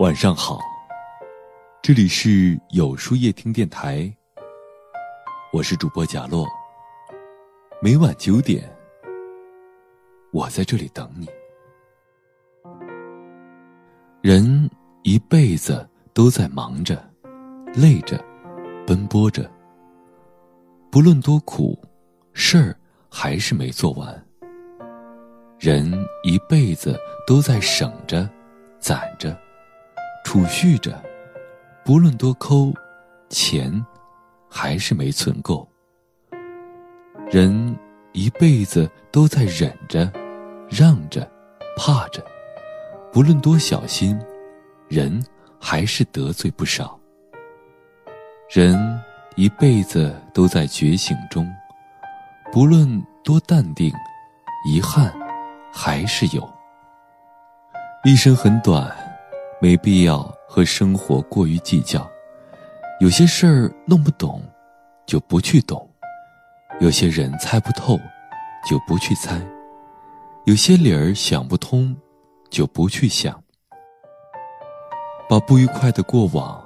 晚上好，这里是有书夜听电台，我是主播贾洛。每晚九点，我在这里等你。人一辈子都在忙着、累着、奔波着，不论多苦，事儿还是没做完。人一辈子都在省着、攒着、储蓄着，不论多抠，钱还是没存够。人一辈子都在忍着、让着、怕着，不论多小心，人还是得罪不少。人一辈子都在觉醒中，不论多淡定，遗憾。还是有。一生很短，没必要和生活过于计较。有些事儿弄不懂，就不去懂；有些人猜不透，就不去猜；有些理儿想不通，就不去想。把不愉快的过往，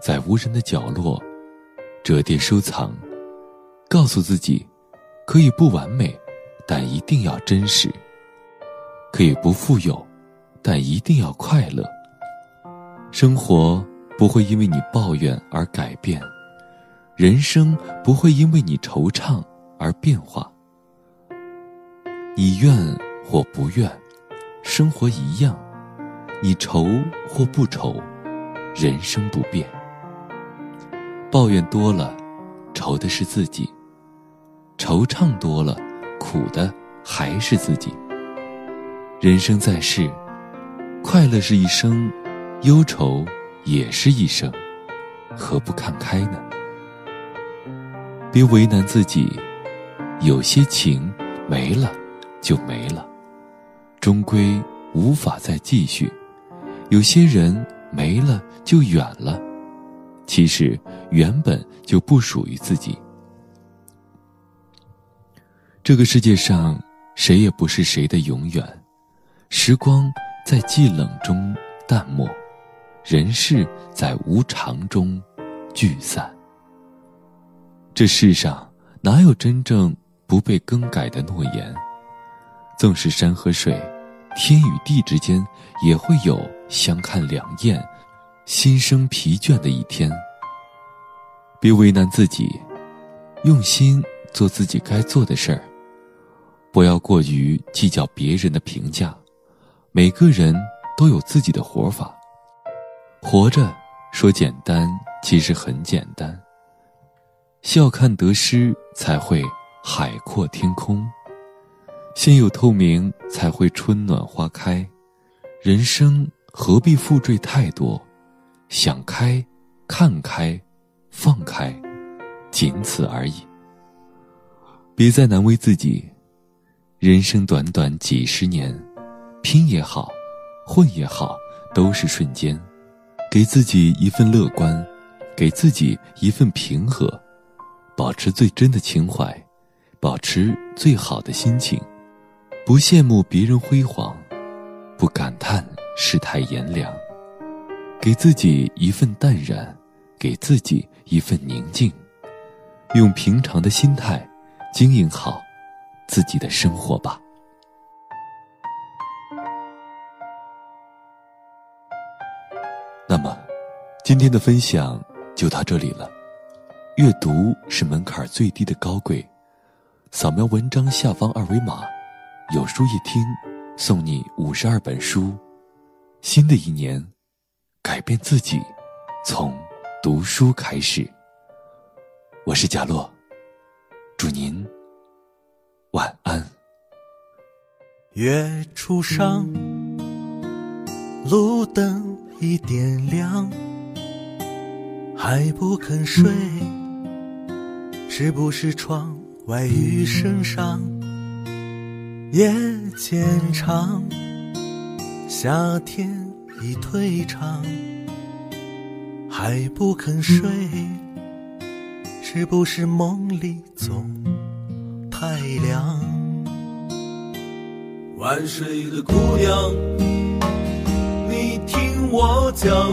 在无人的角落折叠收藏，告诉自己，可以不完美，但一定要真实。可以不富有，但一定要快乐。生活不会因为你抱怨而改变，人生不会因为你惆怅而变化。你怨或不怨，生活一样；你愁或不愁，人生不变。抱怨多了，愁的是自己；惆怅多了，苦的还是自己。人生在世，快乐是一生，忧愁也是一生，何不看开呢？别为难自己，有些情没了就没了，终归无法再继续；有些人没了就远了，其实原本就不属于自己。这个世界上，谁也不是谁的永远。时光在寂冷中淡漠，人世在无常中聚散。这世上哪有真正不被更改的诺言？纵使山和水，天与地之间，也会有相看两厌、心生疲倦的一天。别为难自己，用心做自己该做的事儿，不要过于计较别人的评价。每个人都有自己的活法，活着说简单，其实很简单。笑看得失，才会海阔天空；心有透明，才会春暖花开。人生何必负坠太多？想开，看开，放开，仅此而已。别再难为自己，人生短短几十年。拼也好，混也好，都是瞬间。给自己一份乐观，给自己一份平和，保持最真的情怀，保持最好的心情。不羡慕别人辉煌，不感叹世态炎凉。给自己一份淡然，给自己一份宁静。用平常的心态，经营好自己的生活吧。今天的分享就到这里了。阅读是门槛最低的高贵，扫描文章下方二维码，有书一听，送你五十二本书。新的一年，改变自己，从读书开始。我是贾洛，祝您晚安。月初上，路灯。已点亮，还不肯睡，是不是窗外雨声上？夜渐长，夏天已退场，还不肯睡，是不是梦里总太凉？晚睡的姑娘，你听。我讲，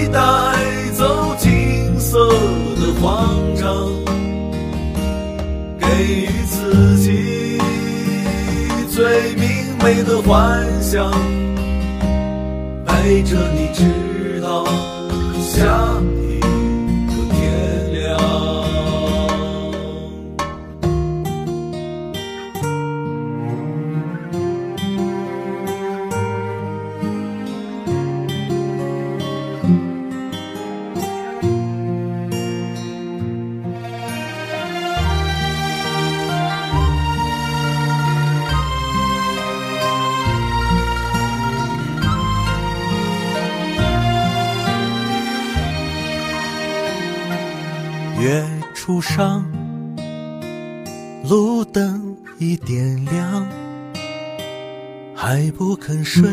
带走金色的慌张，给予自己最明媚的幻想，陪着你直到初上，路灯已点亮，还不肯睡，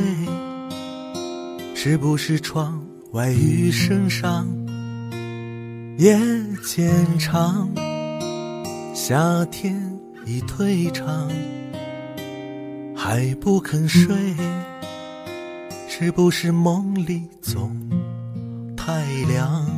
是不是窗外雨声上？夜渐长，夏天已退场，还不肯睡，是不是梦里总太凉？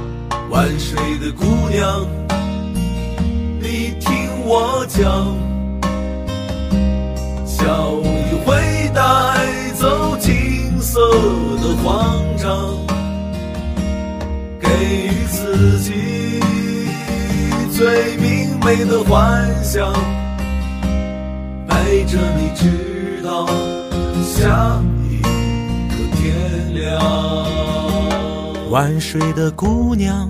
万水的姑娘，你听我讲，笑意会带走金色的慌张，给予自己最明媚的幻想，陪着你直到下一个天亮。万水的姑娘。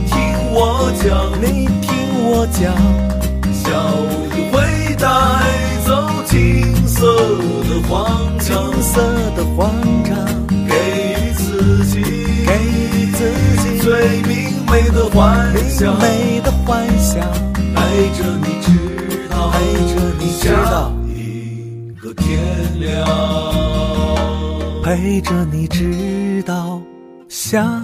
我讲，你听我讲，笑意会带走金色的慌张，金色的慌张，给予自己，给予自己最明媚的幻想，明媚的幻想，陪着你直到，陪着你直到一个天亮。陪着你直到下。